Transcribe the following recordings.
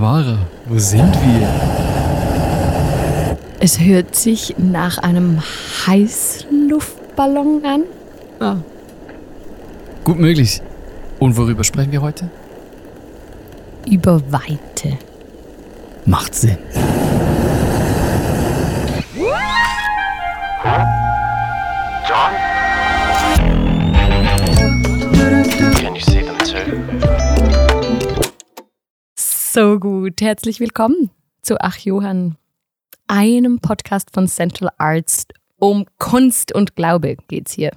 Tamara, wo sind wir? Es hört sich nach einem Heißluftballon an. Ah. Gut möglich. Und worüber sprechen wir heute? Über Weite. Macht Sinn. So gut. Herzlich willkommen zu Ach Johann, einem Podcast von Central Arts. Um Kunst und Glaube geht's hier.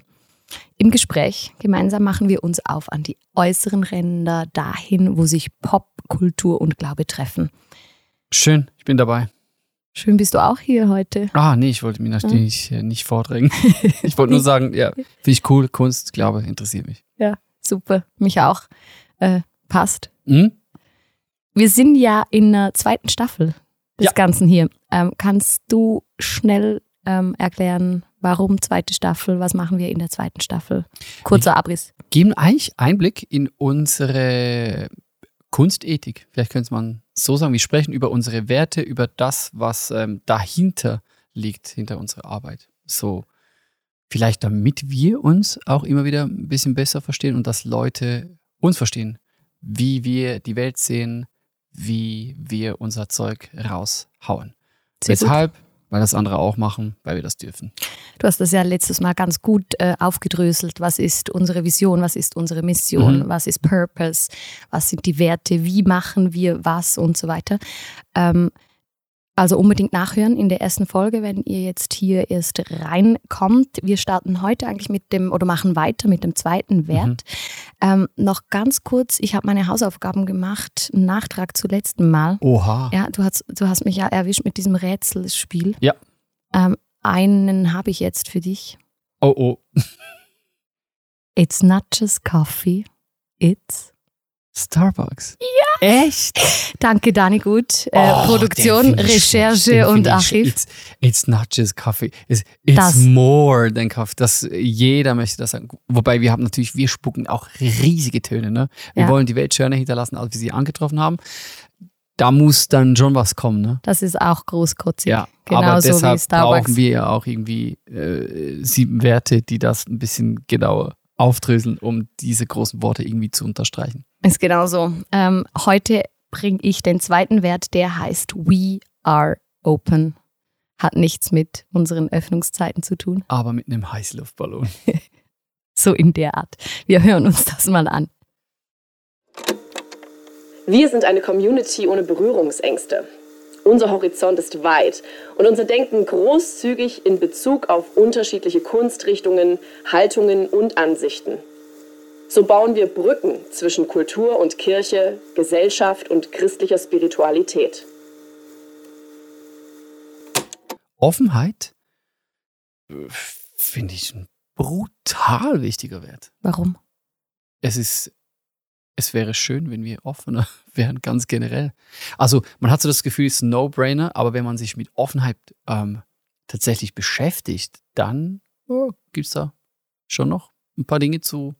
Im Gespräch gemeinsam machen wir uns auf an die äußeren Ränder, dahin, wo sich Pop, Kultur und Glaube treffen. Schön, ich bin dabei. Schön bist du auch hier heute. Ah, nee, ich wollte mich natürlich äh, nicht vordrängen. Ich wollte nur sagen, ja, finde ich cool, Kunst, Glaube, interessiert mich. Ja, super. Mich auch. Äh, passt. Hm? Wir sind ja in der zweiten Staffel des Ja. Ganzen hier. Ähm, kannst du schnell ähm, erklären, warum zweite Staffel? Was machen wir in der zweiten Staffel? Kurzer Abriss. Geben eigentlich Einblick in unsere Kunstethik. Vielleicht könnte man so sagen, wir sprechen über unsere Werte, über das, was ähm, dahinter liegt, hinter unserer Arbeit. So, vielleicht damit wir uns auch immer wieder ein bisschen besser verstehen und dass Leute uns verstehen, wie wir die Welt sehen, wie wir unser Zeug raushauen. Sehr gut. Weshalb? Weil das andere auch machen, weil wir das dürfen. Du hast das ja letztes Mal ganz gut äh, aufgedröselt. Was ist unsere Vision? Was ist unsere Mission? Mhm. Was ist Purpose? Was sind die Werte? Wie machen wir was und so weiter? Ähm, also unbedingt nachhören in der ersten Folge, wenn ihr jetzt hier erst reinkommt. Wir starten heute eigentlich mit dem oder machen weiter mit dem zweiten Wert. Ähm, noch ganz kurz, ich habe meine Hausaufgaben gemacht, einen Nachtrag zu letzten Mal. Oha. Ja, du hast, du hast mich ja erwischt mit diesem Rätselspiel. Ja. Ähm, einen habe ich jetzt für dich. Oh, oh. It's not just coffee, it's. Starbucks. Ja. Echt? Danke, Dani Gut. Äh, Oh, Produktion, Recherche und Archiv. It's, it's not just coffee. It's, it's Das. more than coffee. Das, jeder möchte das sagen. Wobei wir haben natürlich, wir spucken auch riesige Töne. Ne? Wir Ja. wollen die Welt schöner hinterlassen, als wir sie angetroffen haben. Da muss dann schon was kommen. Ne? Das ist auch großkotzig. Ja, Genauso aber wie deshalb Starbucks. brauchen wir ja auch irgendwie äh, sieben Werte, die das ein bisschen genauer aufdröseln, um diese großen Worte irgendwie zu unterstreichen. Ist genauso. Ähm, heute bringe ich den zweiten Wert, der heißt We are open. Hat nichts mit unseren Öffnungszeiten zu tun. Aber mit einem Heißluftballon. So in der Art. Wir hören uns das mal an. Wir sind eine Community ohne Berührungsängste. Unser Horizont ist weit und unser Denken großzügig in Bezug auf unterschiedliche Kunstrichtungen, Haltungen und Ansichten. So bauen wir Brücken zwischen Kultur und Kirche, Gesellschaft und christlicher Spiritualität. Offenheit finde ich ein brutal wichtiger Wert. Warum? Es ist, es wäre schön, wenn wir offener wären, ganz generell. Also man hat so das Gefühl, es ist ein No-Brainer, aber wenn man sich mit Offenheit ähm, tatsächlich beschäftigt, dann oh, gibt es da schon noch ein paar Dinge zu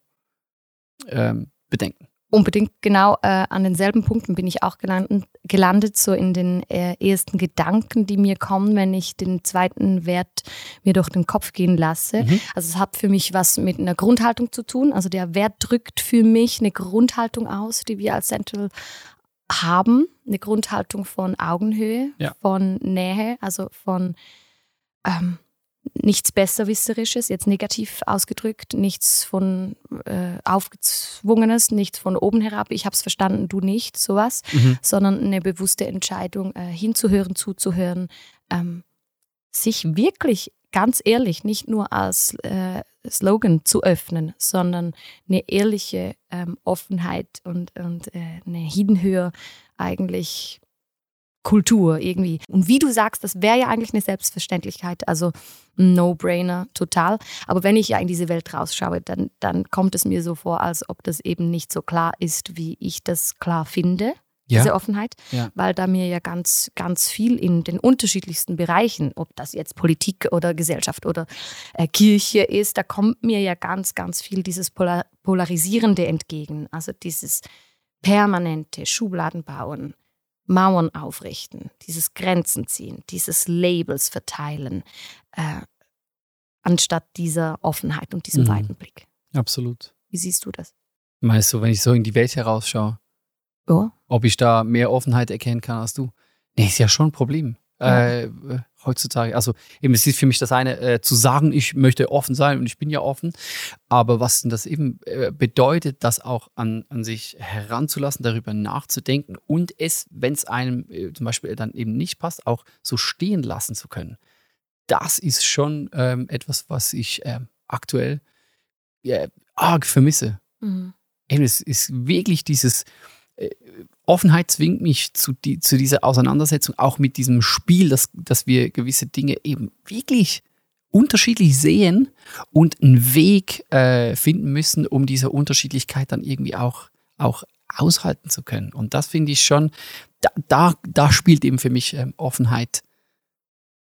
ähm, bedenken. Unbedingt genau äh, an denselben Punkten bin ich auch gelandet, gelandet, so in den äh, ersten Gedanken, die mir kommen, wenn ich den zweiten Wert mir durch den Kopf gehen lasse. Mhm. Also es hat für mich was mit einer Grundhaltung zu tun. Also der Wert drückt für mich eine Grundhaltung aus, die wir als Central haben. Eine Grundhaltung von Augenhöhe, Ja. von Nähe, also von ähm, nichts Besserwisserisches, jetzt negativ ausgedrückt, nichts von äh, aufgezwungenes, nichts von oben herab, ich habe es verstanden, du nicht, sowas, Mhm. sondern eine bewusste Entscheidung, äh, hinzuhören, zuzuhören, ähm, sich wirklich ganz ehrlich, nicht nur als äh, Slogan zu öffnen, sondern eine ehrliche ähm, Offenheit und, und äh, eine Hinhöhe eigentlich Kultur irgendwie. Und wie du sagst, das wäre ja eigentlich eine Selbstverständlichkeit, also No-Brainer total. Aber wenn ich ja in diese Welt rausschaue, dann, dann kommt es mir so vor, als ob das eben nicht so klar ist, wie ich das klar finde, diese Ja, Offenheit, Ja. weil da mir ja ganz, ganz viel in den unterschiedlichsten Bereichen, ob das jetzt Politik oder Gesellschaft oder äh, Kirche ist, da kommt mir ja ganz, ganz viel dieses Polar Polarisierende entgegen. Also dieses permanente Schubladenbauen, Mauern aufrichten, dieses Grenzen ziehen, dieses Labels verteilen, äh, anstatt dieser Offenheit und diesem Mhm. weiten Blick. Absolut. Wie siehst du das? Meinst du, wenn ich so in die Welt herausschaue, Ja, ob ich da mehr Offenheit erkennen kann als du? Nee, ist ja schon ein Problem. Äh, heutzutage, also eben, es ist für mich das eine, äh, zu sagen, ich möchte offen sein und ich bin ja offen, aber was denn das eben äh, bedeutet, das auch an, an sich heranzulassen, darüber nachzudenken und es, wenn es einem äh, zum Beispiel dann eben nicht passt, auch so stehen lassen zu können. Das ist schon ähm, etwas, was ich ähm, aktuell arg vermisse. mhm. Eben, es ist wirklich dieses äh, Offenheit zwingt mich zu, die, zu dieser Auseinandersetzung, auch mit diesem Spiel, dass, dass wir gewisse Dinge eben wirklich unterschiedlich sehen und einen Weg äh, finden müssen, um diese Unterschiedlichkeit dann irgendwie auch, auch aushalten zu können. Und das finde ich schon, da, da, da spielt eben für mich ähm, Offenheit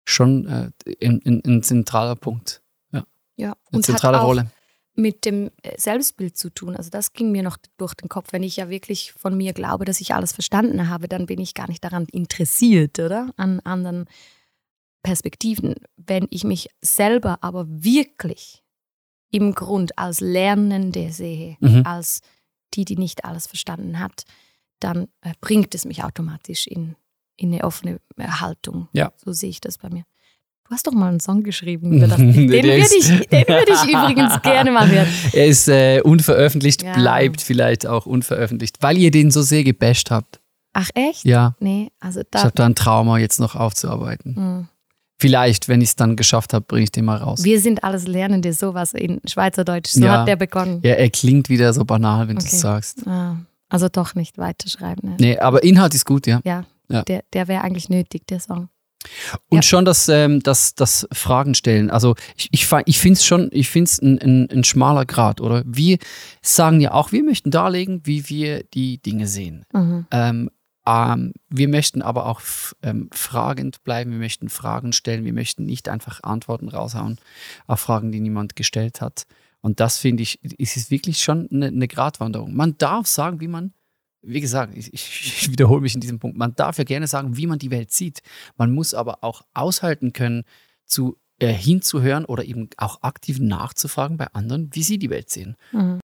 schon äh, ein, ein, ein zentraler Punkt, ja. eine Und zentrale Rolle. Mit dem äh, Selbstbild zu tun. Also das ging mir noch durch den Kopf. Wenn ich ja wirklich von mir glaube, dass ich alles verstanden habe, dann bin ich gar nicht daran interessiert, oder? An anderen Perspektiven. Wenn ich mich selber aber wirklich im Grund als Lernende sehe, Mhm. als die, die nicht alles verstanden hat, dann äh, bringt es mich automatisch in, in eine offene äh, Haltung. Ja. So sehe ich das bei mir. Du hast doch mal einen Song geschrieben das. Den würde ich, den würd ich übrigens gerne mal hören. Er ist äh, unveröffentlicht, Ja. bleibt vielleicht auch unveröffentlicht, weil ihr den so sehr gebasht habt. Ach echt? Ja, Nee, also ich da. habe da ein Trauma jetzt noch aufzuarbeiten. Hm. Vielleicht, wenn ich es dann geschafft habe, bringe ich den mal raus. Wir sind alles Lernende, sowas in Schweizerdeutsch. So Ja. hat der begonnen. Ja, er klingt wieder so banal, wenn du Okay. es sagst. Ah, also doch nicht weiterschreiben. Ne? Nee, aber Inhalt ist gut, ja. Ja, Ja. der, der wäre eigentlich nötig, der Song. Und Ja. schon das, ähm, das, das Fragen stellen. Also ich, ich, ich finde es schon, ich finde es ein, ein, ein schmaler Grad, oder? Wir sagen ja auch, wir möchten darlegen, wie wir die Dinge sehen. Mhm. Ähm, ähm, wir möchten aber auch ähm, fragend bleiben, wir möchten Fragen stellen, wir möchten nicht einfach Antworten raushauen auf Fragen, die niemand gestellt hat. Und das finde ich, ist es wirklich schon eine, eine Gratwanderung. Man darf sagen, wie man, wie gesagt, ich, ich, wiederhole mich in diesem Punkt, man darf ja gerne sagen, wie man die Welt sieht. Man muss aber auch aushalten können, zu äh, hinzuhören oder eben auch aktiv nachzufragen bei anderen, wie sie die Welt sehen. Mhm.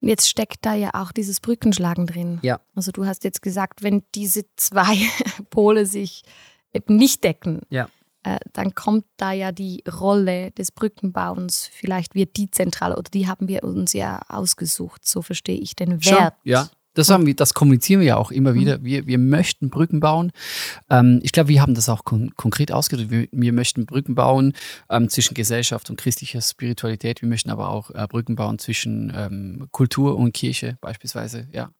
Jetzt steckt da ja auch dieses Brückenschlagen drin. Ja. Also du hast jetzt gesagt, wenn diese zwei Pole sich eben nicht decken, Ja. äh, dann kommt da ja die Rolle des Brückenbauens, vielleicht wird die zentral oder die haben wir uns ja ausgesucht. So verstehe ich den Schon, Wert. ja. Das, haben wir, das kommunizieren wir ja auch immer wieder. Wir, wir möchten Brücken bauen. Ähm, ich glaube, wir haben das auch kon konkret ausgedrückt. Wir, wir möchten Brücken bauen ähm, zwischen Gesellschaft und christlicher Spiritualität. Wir möchten aber auch äh, Brücken bauen zwischen ähm, Kultur und Kirche beispielsweise. Ja.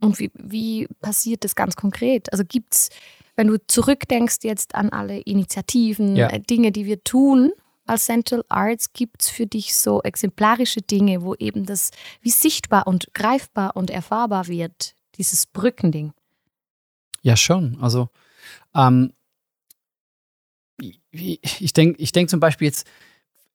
Und wie, wie passiert das ganz konkret? Also gibt es, wenn du zurückdenkst jetzt an alle Initiativen, Ja. äh, Dinge, die wir tun als Central Arts, gibt es für dich so exemplarische Dinge, wo eben das wie sichtbar und greifbar und erfahrbar wird, dieses Brückending? Ja, schon. Also ähm, ich, denke ich denk zum Beispiel jetzt,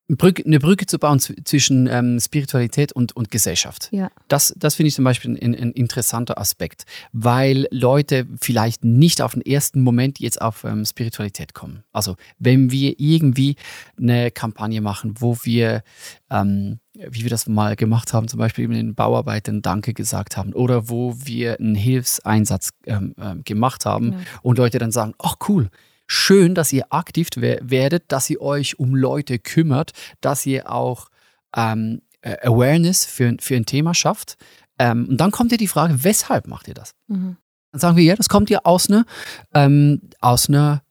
Brücke, eine Brücke zu bauen zw- zwischen ähm, Spiritualität und, und Gesellschaft. Ja. Das, das finde ich zum Beispiel ein, ein interessanter Aspekt, weil Leute vielleicht nicht auf den ersten Moment jetzt auf ähm, Spiritualität kommen. Also wenn wir irgendwie eine Kampagne machen, wo wir, ähm, wie wir das mal gemacht haben, zum Beispiel den Bauarbeitern Danke gesagt haben oder wo wir einen Hilfseinsatz ähm, ähm, gemacht haben Ja. und Leute dann sagen, ach cool, schön, dass ihr aktiv wer- werdet, dass ihr euch um Leute kümmert, dass ihr auch ähm, äh, Awareness für, für ein Thema schafft. Ähm, und dann kommt ja die Frage, weshalb macht ihr das? Mhm. Dann sagen wir, ja, das kommt ja aus einer, ähm, aus einer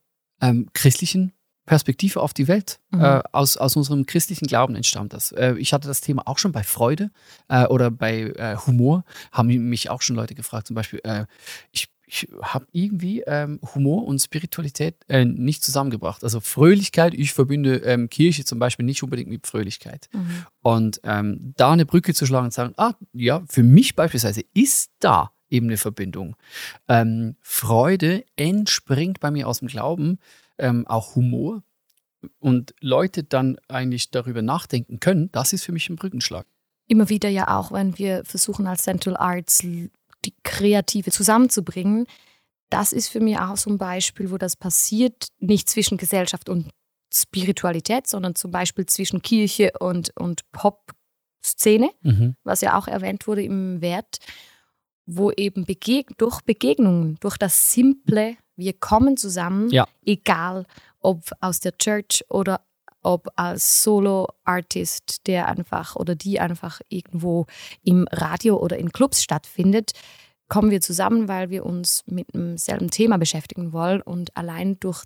ähm, christlichen Perspektive auf die Welt. Mhm. Äh, aus, aus unserem christlichen Glauben entstammt das. Äh, ich hatte das Thema auch schon bei Freude äh, oder bei äh, Humor, haben mich auch schon Leute gefragt, zum Beispiel, äh, ich, ich habe irgendwie ähm, Humor und Spiritualität äh, nicht zusammengebracht. Also Fröhlichkeit, ich verbinde ähm, Kirche zum Beispiel nicht unbedingt mit Fröhlichkeit. Mhm. Und ähm, da eine Brücke zu schlagen und sagen, ah, ja, für mich beispielsweise ist da eben eine Verbindung. Ähm, Freude entspringt bei mir aus dem Glauben, ähm, auch Humor. Und Leute dann eigentlich darüber nachdenken können, das ist für mich ein Brückenschlag. Immer wieder ja auch, wenn wir versuchen als Central Arts die Kreative zusammenzubringen, das ist für mich auch so ein Beispiel, wo das passiert, nicht zwischen Gesellschaft und Spiritualität, sondern zum Beispiel zwischen Kirche und, und Pop-Szene, Mhm. was ja auch erwähnt wurde im Wert, wo eben begeg durch Begegnungen, durch das Simple, wir kommen zusammen, Ja. egal ob aus der Church oder ob als Solo-Artist, der einfach oder die einfach irgendwo im Radio oder in Clubs stattfindet, kommen wir zusammen, weil wir uns mit demselben Thema beschäftigen wollen und allein durch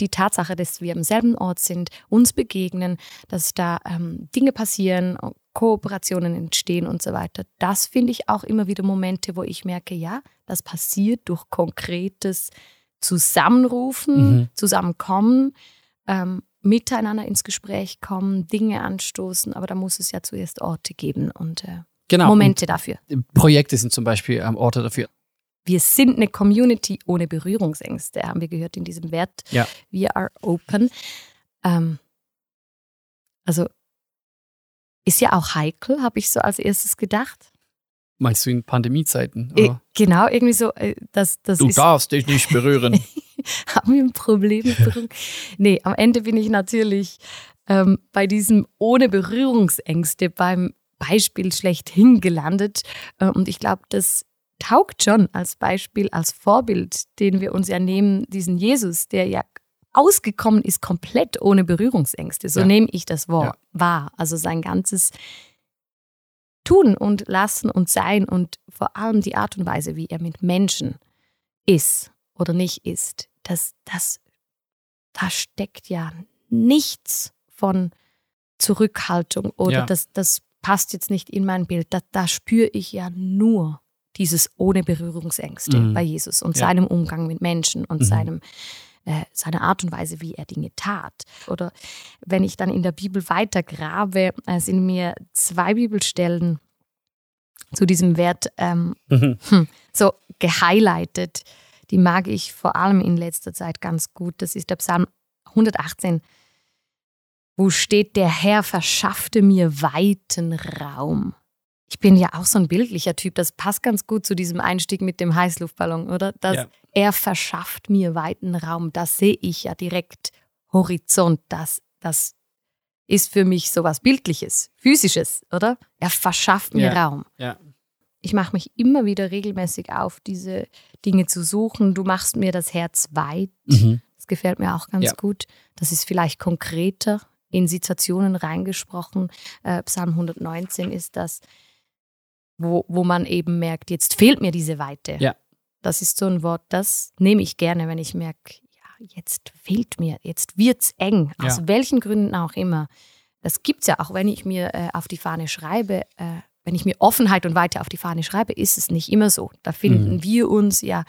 die Tatsache, dass wir am selben Ort sind, uns begegnen, dass da ähm, Dinge passieren, Kooperationen entstehen und so weiter. Das finde ich auch immer wieder Momente, wo ich merke, ja, das passiert durch konkretes Zusammenrufen, Mhm. Zusammenkommen, ähm, miteinander ins Gespräch kommen, Dinge anstoßen, aber da muss es ja zuerst Orte geben und äh, Genau. Momente dafür. Und Projekte sind zum Beispiel ähm, Orte dafür. Wir sind eine Community ohne Berührungsängste, haben wir gehört in diesem Wert. Ja. We are open. Ähm, also ist ja auch heikel, habe ich so als erstes gedacht. Meinst du in Pandemiezeiten? Äh, genau, irgendwie so, äh, das, das Du ist, darfst dich nicht berühren. haben wir ein Problem nee, am Ende bin ich natürlich ähm, bei diesem ohne Berührungsängste beim Beispiel schlechthin gelandet. Äh, und ich glaube, das taugt schon als Beispiel, als Vorbild, den wir uns ja nehmen, diesen Jesus, der ja ausgekommen ist komplett ohne Berührungsängste. So Ja. nehme ich das Wort Ja. wahr. Also sein ganzes Tun und Lassen und Sein und vor allem die Art und Weise, wie er mit Menschen ist oder nicht ist, das, das, da steckt ja nichts von Zurückhaltung oder Ja. das, das passt jetzt nicht in mein Bild. Da, da spüre ich ja nur dieses ohne Berührungsängste Mhm. bei Jesus und Ja. seinem Umgang mit Menschen und Mhm. seinem äh, seine Art und Weise, wie er Dinge tat. Oder wenn ich dann in der Bibel weiter grabe, äh, sind mir zwei Bibelstellen zu diesem Wert ähm, Mhm. so gehighlightet. Die mag ich vor allem in letzter Zeit ganz gut. Das ist der Psalm 118, wo steht, der Herr verschaffte mir weiten Raum. Ich bin ja auch so ein bildlicher Typ, das passt ganz gut zu diesem Einstieg mit dem Heißluftballon, oder? Das, Ja. Er verschafft mir weiten Raum, das sehe ich ja direkt Horizont, das, das ist für mich sowas Bildliches, Physisches, oder? Er verschafft mir Ja. Raum Ja. Ich mache mich immer wieder regelmäßig auf, diese Dinge zu suchen. Du machst mir das Herz weit. Mhm. Das gefällt mir auch ganz Ja. gut. Das ist vielleicht konkreter in Situationen reingesprochen. Äh, Psalm 119 ist das, wo, wo man eben merkt, jetzt fehlt mir diese Weite. Ja. Das ist so ein Wort, das nehme ich gerne, wenn ich merke, ja, jetzt fehlt mir, jetzt wird's eng, aus Ja. welchen Gründen auch immer. Das gibt's ja auch, wenn ich mir äh, auf die Fahne schreibe, äh, wenn ich mir Offenheit und Weite auf die Fahne schreibe, ist es nicht immer so. Da finden Mhm. wir uns ja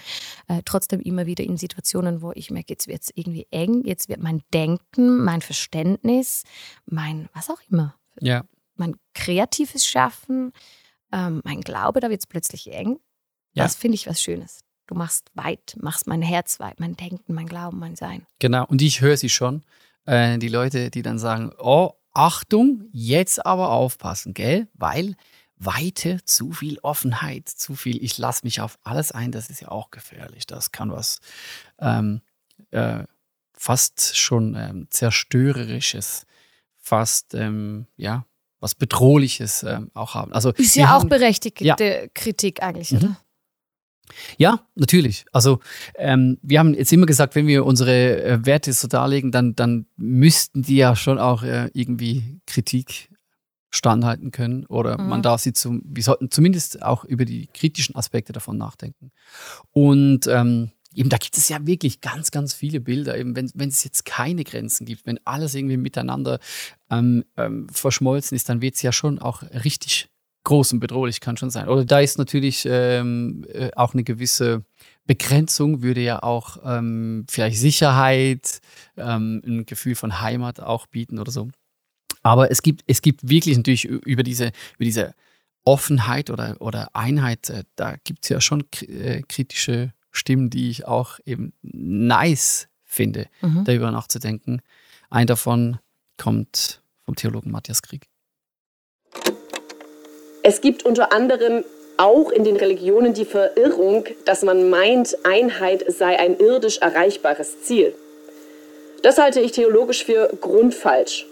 äh, trotzdem immer wieder in Situationen, wo ich merke, jetzt wird es irgendwie eng, jetzt wird mein Denken, mein Verständnis, mein was auch immer, Ja. mein kreatives Schaffen, ähm, mein Glaube, da wird es plötzlich eng. Ja. Das finde ich was Schönes. Du machst weit, machst mein Herz weit, mein Denken, mein Glauben, mein Sein. Genau, und ich höre sie schon. Äh, die Leute, die dann sagen, oh, Achtung, jetzt aber aufpassen, gell? Weil Weite, zu viel Offenheit, zu viel, ich lasse mich auf alles ein, das ist ja auch gefährlich. Das kann was ähm, äh, fast schon ähm, zerstörerisches, fast, ähm, ja, was Bedrohliches ähm, auch haben. Also, Ist ja auch haben- berechtigte Kritik eigentlich, Mhm. oder? Ja, natürlich. Also ähm, wir haben jetzt immer gesagt, wenn wir unsere äh, Werte so darlegen, dann, dann müssten die ja schon auch äh, irgendwie Kritik standhalten können oder Mhm. man darf sie zum, wir sollten zumindest auch über die kritischen Aspekte davon nachdenken. Und ähm, eben da gibt es ja wirklich ganz, ganz viele Bilder, eben wenn, wenn es jetzt keine Grenzen gibt, wenn alles irgendwie miteinander ähm, ähm, verschmolzen ist, dann wird es ja schon auch richtig groß und bedrohlich, kann schon sein. Oder da ist natürlich ähm, äh, auch eine gewisse Begrenzung, würde ja auch ähm, vielleicht Sicherheit, ähm, ein Gefühl von Heimat auch bieten oder so. Aber es gibt, es gibt wirklich natürlich über diese, über diese Offenheit oder, oder Einheit, äh, da gibt es ja schon äh, kritische Stimmen, die ich auch eben nice finde, Mhm. darüber nachzudenken. Ein davon kommt vom Theologen Matthias Krieg. Es gibt unter anderem auch in den Religionen die Verirrung, dass man meint, Einheit sei ein irdisch erreichbares Ziel. Das halte ich theologisch für grundfalsch.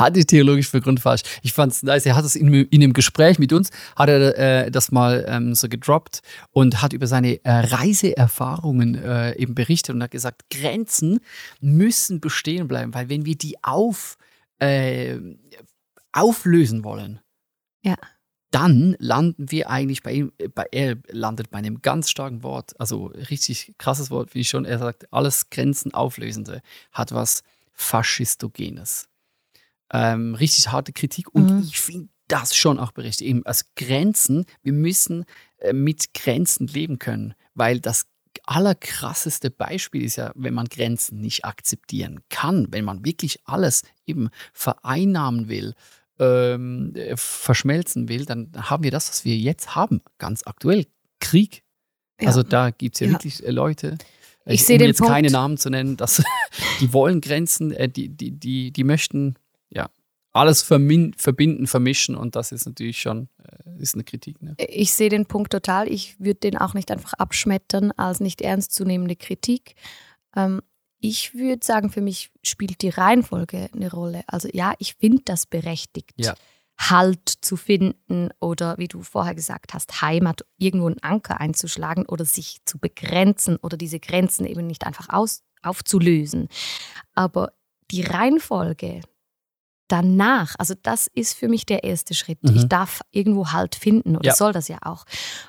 Halte ich theologisch für grundfalsch. Ich fand es nice. Er hat es in, in einem Gespräch mit uns, hat er äh, das mal ähm, so gedroppt und hat über seine äh, Reiseerfahrungen äh, eben berichtet und hat gesagt, Grenzen müssen bestehen bleiben, weil wenn wir die auf, äh, auflösen wollen, Ja. dann landen wir eigentlich bei ihm, bei, er landet bei einem ganz starken Wort, also richtig krasses Wort, wie schon, er sagt, alles Grenzen auflösende hat was Faschistogenes. Ähm, richtig harte Kritik und Mhm. ich finde das schon auch berechtigt. Eben als Grenzen, wir müssen äh, mit Grenzen leben können, weil das allerkrasseste Beispiel ist ja, wenn man Grenzen nicht akzeptieren kann, wenn man wirklich alles eben vereinnahmen will, ähm, äh, verschmelzen will, dann haben wir das, was wir jetzt haben, ganz aktuell, Krieg. Ja. Also da gibt es ja, Ja. wirklich äh, Leute, äh, Ich sehe um jetzt Punkt. keine Namen zu nennen, dass, die wollen Grenzen, die, die, die, die möchten alles verbinden, vermischen und das ist natürlich schon äh, ist eine Kritik. Ne? Ich sehe den Punkt total. Ich würde den auch nicht einfach abschmettern als nicht ernstzunehmende Kritik. Ähm, ich würde sagen, für mich spielt die Reihenfolge eine Rolle. Also ja, ich finde das berechtigt. Ja. Halt zu finden oder wie du vorher gesagt hast, Heimat, irgendwo einen Anker einzuschlagen oder sich zu begrenzen oder diese Grenzen eben nicht einfach aus, aufzulösen. Aber die Reihenfolge danach, also das ist für mich der erste Schritt. Mhm. Ich darf irgendwo Halt finden oder Ja. soll das ja auch.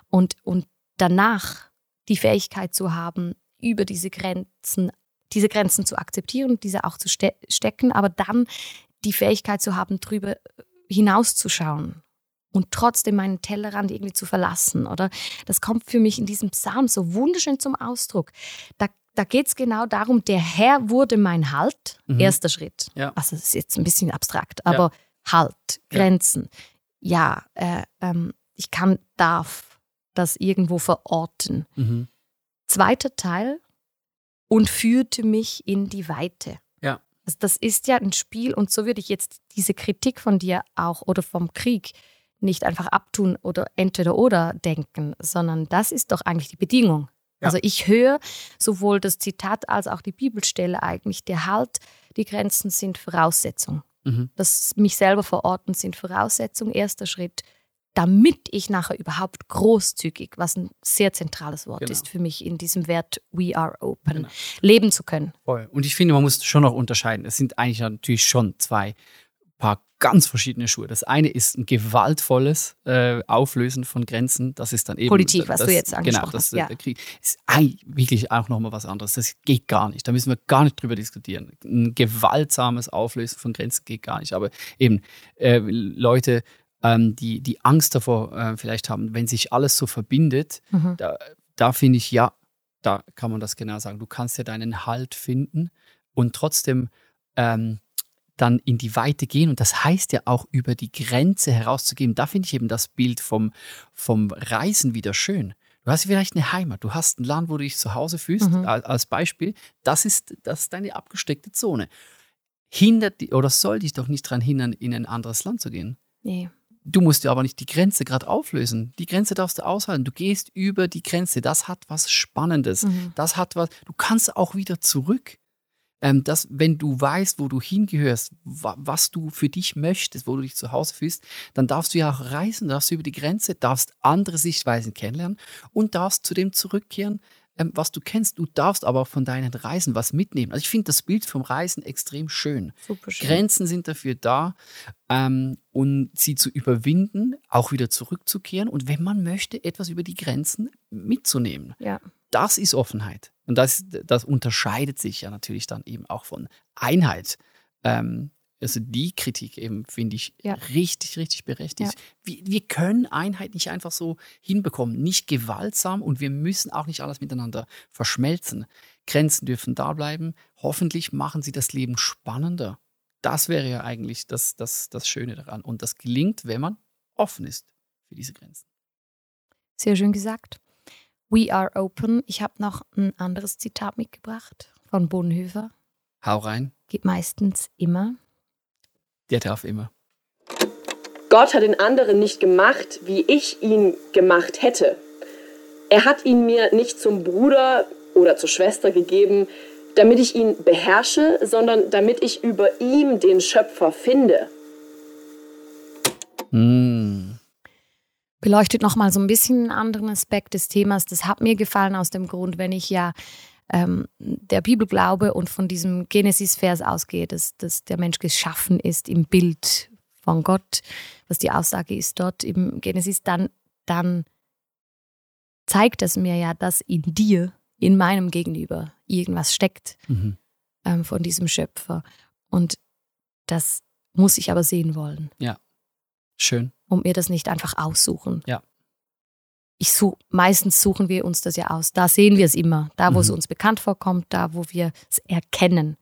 Und, und danach die Fähigkeit zu haben, über diese Grenzen, diese Grenzen zu akzeptieren, diese auch zu ste stecken, aber dann die Fähigkeit zu haben, drüber hinauszuschauen und trotzdem meinen Tellerrand irgendwie zu verlassen, oder? Das kommt für mich in diesem Psalm so wunderschön zum Ausdruck. Da, da geht es genau darum, der Herr wurde mein Halt, Mhm. erster Schritt. Ja. Also das ist jetzt ein bisschen abstrakt, aber Halt, Ja. Grenzen. Ja, äh, ähm, ich kann, darf das irgendwo verorten. Mhm. Zweiter Teil und führte mich in die Weite. Ja. Also das ist ja ein Spiel und so würde ich jetzt diese Kritik von dir auch oder vom Krieg nicht einfach abtun oder entweder oder denken, sondern das ist doch eigentlich die Bedingung. Ja. Also ich höre sowohl das Zitat als auch die Bibelstelle eigentlich, der Halt, die Grenzen sind Voraussetzung. Mhm. Das mich selber verorten sind Voraussetzung, erster Schritt, damit ich nachher überhaupt großzügig, was ein sehr zentrales Wort Genau. ist für mich in diesem Wert We are open, Genau. leben zu können. Voll. Und ich finde, man muss schon noch unterscheiden. Es sind eigentlich natürlich schon zwei paar ganz verschiedene Schuhe. Das eine ist ein gewaltvolles äh, Auflösen von Grenzen. Das ist dann eben Politik, was das, du jetzt Genau, angesprochen das hast, ja. der Krieg ist eigentlich wirklich auch nochmal was anderes. Das geht gar nicht. Da müssen wir gar nicht drüber diskutieren. Ein gewaltsames Auflösen von Grenzen geht gar nicht. Aber eben äh, Leute, ähm, die die Angst davor äh, vielleicht haben, wenn sich alles so verbindet, Mhm. da, da finde ich, ja, da kann man das genau sagen. Du kannst ja deinen Halt finden und trotzdem ähm, dann in die Weite gehen. Und das heißt ja auch über die Grenze herauszugehen. Da finde ich eben das Bild vom, vom Reisen wieder schön. Du hast vielleicht eine Heimat, du hast ein Land, wo du dich zu Hause fühlst, Mhm. als, als Beispiel. Das ist, das ist deine abgesteckte Zone. Hindert die, oder soll dich doch nicht daran hindern, in ein anderes Land zu gehen. Nee. Du musst dir aber nicht die Grenze gerade auflösen. Die Grenze darfst du aushalten. Du gehst über die Grenze. Das hat was Spannendes. Mhm. Das hat was. Du kannst auch wieder zurück. Ähm, das, wenn du weißt, wo du hingehörst, wa was du für dich möchtest, wo du dich zu Hause fühlst, dann darfst du ja auch reisen, darfst du über die Grenze, darfst andere Sichtweisen kennenlernen und darfst zu dem zurückkehren, ähm, was du kennst. Du darfst aber auch von deinen Reisen was mitnehmen. Also ich finde das Bild vom Reisen extrem schön. Super schön. Grenzen sind dafür da, ähm, und sie zu überwinden, auch wieder zurückzukehren und wenn man möchte, etwas über die Grenzen mitzunehmen. Ja. Das ist Offenheit. Und das, das unterscheidet sich ja natürlich dann eben auch von Einheit. Ähm, also die Kritik eben finde ich Ja. richtig, richtig berechtigt. Ja. Wir, wir können Einheit nicht einfach so hinbekommen, nicht gewaltsam und wir müssen auch nicht alles miteinander verschmelzen. Grenzen dürfen da bleiben. Hoffentlich machen sie das Leben spannender. Das wäre ja eigentlich das, das, das Schöne daran. Und das gelingt, wenn man offen ist für diese Grenzen. Sehr schön gesagt. We are open. Ich habe noch ein anderes Zitat mitgebracht von Bonhoeffer. Hau rein, Geht meistens immer. der darf immer. Gott hat den anderen nicht gemacht, wie ich ihn gemacht hätte. Er hat ihn mir nicht zum Bruder oder zur Schwester gegeben, damit ich ihn beherrsche, sondern damit ich über ihm den Schöpfer finde. Mm. Beleuchtet nochmal so ein bisschen einen anderen Aspekt des Themas. Das hat mir gefallen aus dem Grund, wenn ich ja ähm, der Bibel glaube und von diesem Genesis-Vers ausgehe, dass, dass der Mensch geschaffen ist im Bild von Gott, was die Aussage ist dort im Genesis, dann, dann zeigt es mir ja, dass in dir, in meinem Gegenüber, irgendwas steckt Mhm. ähm, von diesem Schöpfer. Und das muss ich aber sehen wollen Schön. Und mir das nicht einfach aussuchen. Ja. Ich such, meistens suchen wir uns das ja aus. Da sehen wir es immer. Da, wo es Mhm. uns bekannt vorkommt, da, wo wir es erkennen.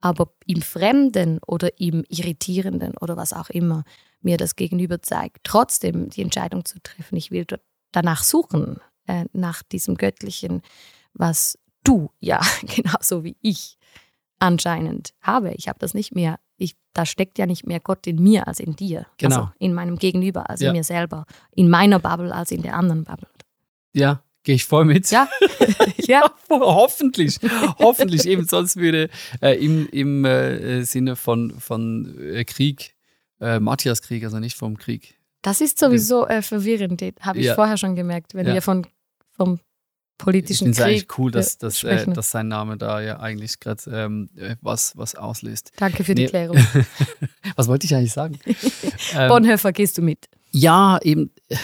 Aber im Fremden oder im Irritierenden oder was auch immer mir das Gegenüber zeigt, trotzdem die Entscheidung zu treffen, ich will danach suchen, äh, nach diesem Göttlichen, was du ja genauso wie ich anscheinend habe. Ich habe das nicht mehr. Ich, da steckt ja nicht mehr Gott in mir als in dir. Genau. Also in meinem Gegenüber als Ja. in mir selber. In meiner Bubble als in der anderen Bubble. Ja, gehe ich voll mit. Ja. ja. Hoffentlich, hoffentlich. Eben sonst würde äh, im, im äh, Sinne von, von äh, Krieg, äh, Matthias Krieg, also nicht vom Krieg. Das ist sowieso äh, verwirrend. Habe ich Ja. vorher schon gemerkt, wenn Ja. wir von, vom Ich politischen finde es eigentlich Krieg cool, dass, äh, dass, äh, sprechen. dass sein Name da ja eigentlich gerade ähm, äh, was, was auslöst. Danke für die Nee. Klärung. Was wollte ich eigentlich sagen? ähm, Bonhoeffer, gehst du mit? ja, eben, äh,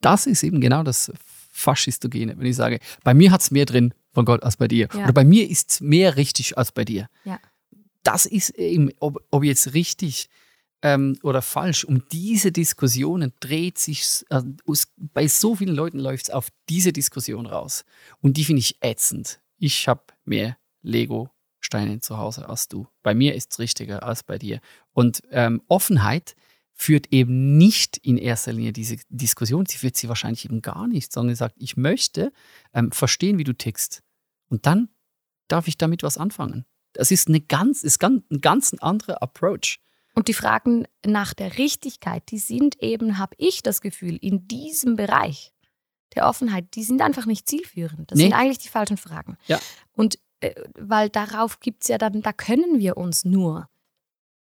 das ist eben genau das Faschistogene, wenn ich sage, bei mir hat es mehr drin von Gott als bei dir. Ja. Oder bei mir ist es mehr richtig als bei dir. Ja. Das ist eben, ob, ob jetzt richtig ähm, oder falsch, um diese Diskussionen dreht sich, äh, bei so vielen Leuten läuft es auf diese Diskussion raus. Und die finde ich ätzend. Ich habe mehr Lego-Steine zu Hause als du. Bei mir ist es richtiger als bei dir. Und ähm, Offenheit führt eben nicht in erster Linie diese Diskussion, sie führt sie wahrscheinlich eben gar nicht, sondern sagt, ich möchte ähm, verstehen, wie du tickst. Und dann darf ich damit was anfangen. Das ist, eine ganz, ist ganz, ein ganz anderer Approach. Und die Fragen nach der Richtigkeit, die sind eben, habe ich das Gefühl, in diesem Bereich der Offenheit, die sind einfach nicht zielführend. Das Nee. sind eigentlich die falschen Fragen. Ja. Und äh, weil darauf gibt es ja dann, da können wir uns nur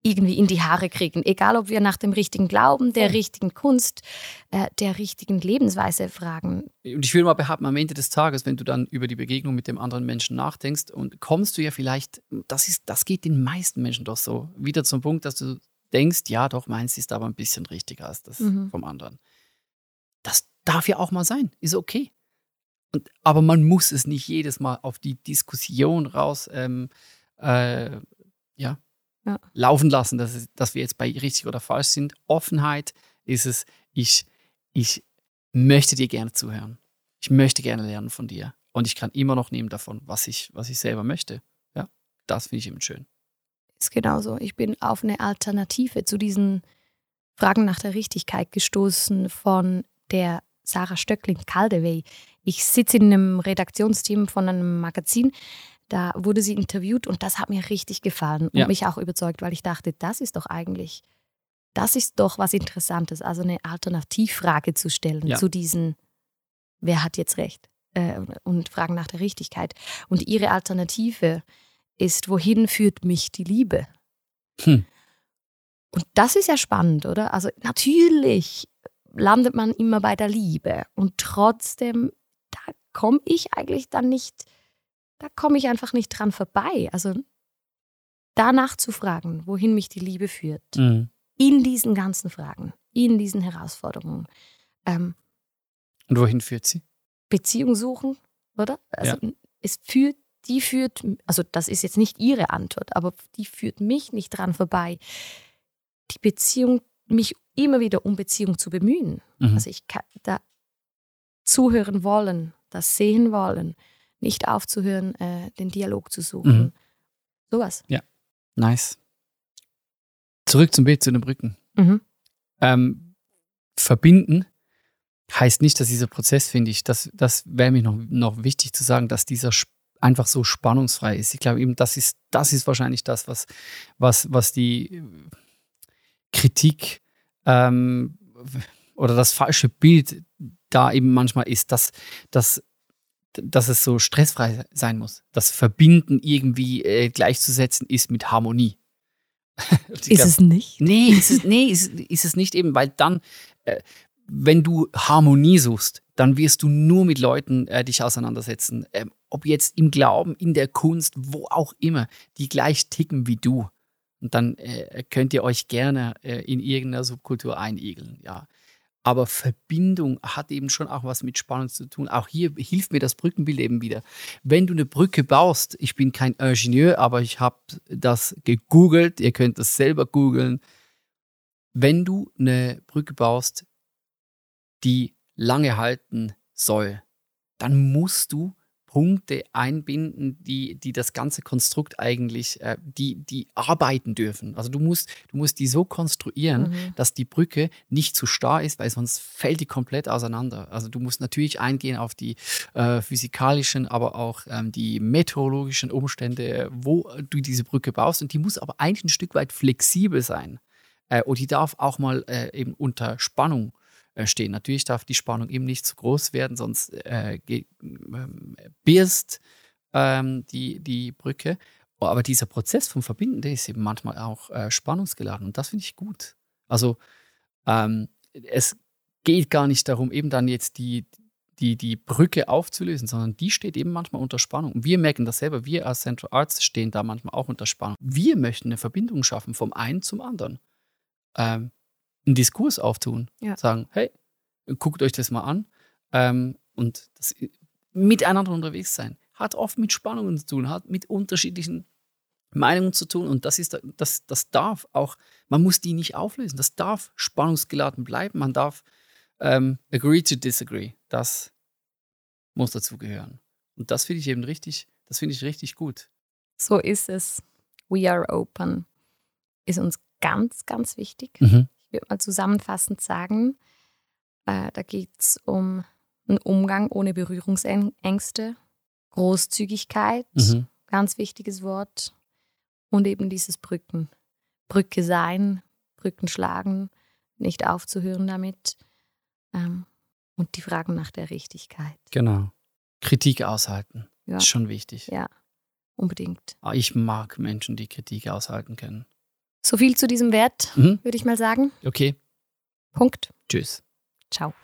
irgendwie in die Haare kriegen. Egal, ob wir nach dem richtigen Glauben, der richtigen Kunst, äh, der richtigen Lebensweise fragen. Und ich würde mal behaupten, am Ende des Tages, wenn du dann über die Begegnung mit dem anderen Menschen nachdenkst, und kommst du ja vielleicht, das, ist, das geht den meisten Menschen doch so, wieder zum Punkt, dass du denkst, ja doch, meins ist aber ein bisschen richtiger als das Mhm. vom anderen. Das darf ja auch mal sein, ist okay. Und, aber man muss es nicht jedes Mal auf die Diskussion raus ähm, äh, ja, Ja. laufen lassen, dass, es, dass wir jetzt bei richtig oder falsch sind. Offenheit ist es, ich, ich möchte dir gerne zuhören. Ich möchte gerne lernen von dir. Und ich kann immer noch nehmen davon, was ich, was ich selber möchte. Ja, das finde ich eben schön. Ist genauso. Ich bin auf eine Alternative zu diesen Fragen nach der Richtigkeit gestoßen von der Sarah Stöckling-Kaldewey. Ich sitze in einem Redaktionsteam von einem Magazin. Da wurde sie interviewt und das hat mir richtig gefallen und Ja. mich auch überzeugt, weil ich dachte, das ist doch eigentlich, das ist doch was Interessantes, also eine Alternativfrage zu stellen Ja. zu diesen, wer hat jetzt recht äh, und Fragen nach der Richtigkeit. Und ihre Alternative ist, wohin führt mich die Liebe? Hm. Und das ist ja spannend, oder? Also natürlich landet man immer bei der Liebe und trotzdem, da komme ich eigentlich dann nicht, da komme ich einfach nicht dran vorbei. Also danach zu fragen, wohin mich die Liebe führt, Mhm. in diesen ganzen Fragen, in diesen Herausforderungen. Ähm, Und wohin führt sie? Beziehung suchen, oder? Also es führt, die führt, also das ist jetzt nicht ihre Antwort, aber die führt mich nicht dran vorbei, die Beziehung, mich immer wieder um Beziehung zu bemühen. Mhm. Also ich kann da zuhören wollen, das sehen wollen, nicht aufzuhören, äh, den Dialog zu suchen. Mhm. Sowas. Nice. Zurück zum Bild zu den Brücken. Mhm. Ähm, verbinden heißt nicht, dass dieser Prozess, finde ich, das, das wäre mir noch, noch wichtig zu sagen, dass dieser einfach so spannungsfrei ist. Ich glaube eben, das ist, das ist wahrscheinlich das, was, was, was die äh, Kritik ähm, oder das falsche Bild da eben manchmal ist, dass, dass, dass es so stressfrei sein muss. Das Verbinden irgendwie äh, gleichzusetzen ist mit Harmonie. ist glaub, es nicht? Nee, ist es, nee ist, ist es nicht eben, weil dann, äh, wenn du Harmonie suchst, dann wirst du nur mit Leuten äh, dich auseinandersetzen, ähm, ob jetzt im Glauben, in der Kunst, wo auch immer, die gleich ticken wie du. Und dann äh, könnt ihr euch gerne äh, in irgendeiner Subkultur einigeln, ja. Aber Verbindung hat eben schon auch was mit Spannung zu tun. Auch hier hilft mir das Brückenbild eben wieder. Wenn du eine Brücke baust, ich bin kein Ingenieur, aber ich habe das gegoogelt, ihr könnt das selber googeln. Wenn du eine Brücke baust, die lange halten soll, dann musst du Punkte einbinden, die, die das ganze Konstrukt eigentlich, äh, die, die arbeiten dürfen. Also du musst, du musst die so konstruieren, mhm. dass die Brücke nicht zu starr ist, weil sonst fällt die komplett auseinander. Also du musst natürlich eingehen auf die äh, physikalischen, aber auch ähm, die meteorologischen Umstände, wo du diese Brücke baust. Und die muss aber eigentlich ein Stück weit flexibel sein. Äh, und die darf auch mal äh, eben unter Spannung äh, stehen. Natürlich darf die Spannung eben nicht zu groß werden, sonst äh, äh, birst ähm, die, die Brücke. Aber dieser Prozess vom Verbinden, der ist eben manchmal auch äh, spannungsgeladen und das finde ich gut. Also ähm, es geht gar nicht darum, eben dann jetzt die, die, die Brücke aufzulösen, sondern die steht eben manchmal unter Spannung. Und wir merken das selber, wir als Central Arts stehen da manchmal auch unter Spannung. Wir möchten eine Verbindung schaffen vom einen zum anderen. Ähm, einen Diskurs auftun. Ja. Sagen, hey, guckt euch das mal an. Ähm, und das miteinander unterwegs sein hat oft mit Spannungen zu tun, hat mit unterschiedlichen Meinungen zu tun. Und das ist das, das darf auch, man muss die nicht auflösen. Das darf spannungsgeladen bleiben. Man darf ähm, agree to disagree. Das muss dazugehören. Und das finde ich eben richtig, das finde ich richtig gut. So ist es. We are open. Ist uns ganz, ganz wichtig. Mhm würde mal zusammenfassend sagen, äh, da geht es um einen Umgang ohne Berührungsängste, Großzügigkeit, mhm. ganz wichtiges Wort, und eben dieses Brücken. Brücke sein, Brücken schlagen, nicht aufzuhören damit. Ähm, und die Fragen nach der Richtigkeit. Genau. Kritik aushalten. Ja. Ist schon wichtig. Ja, unbedingt. Ah, ich mag Menschen, die Kritik aushalten können. So viel zu diesem Wert, mhm. würde ich mal sagen. Okay. Punkt. Tschüss. Ciao.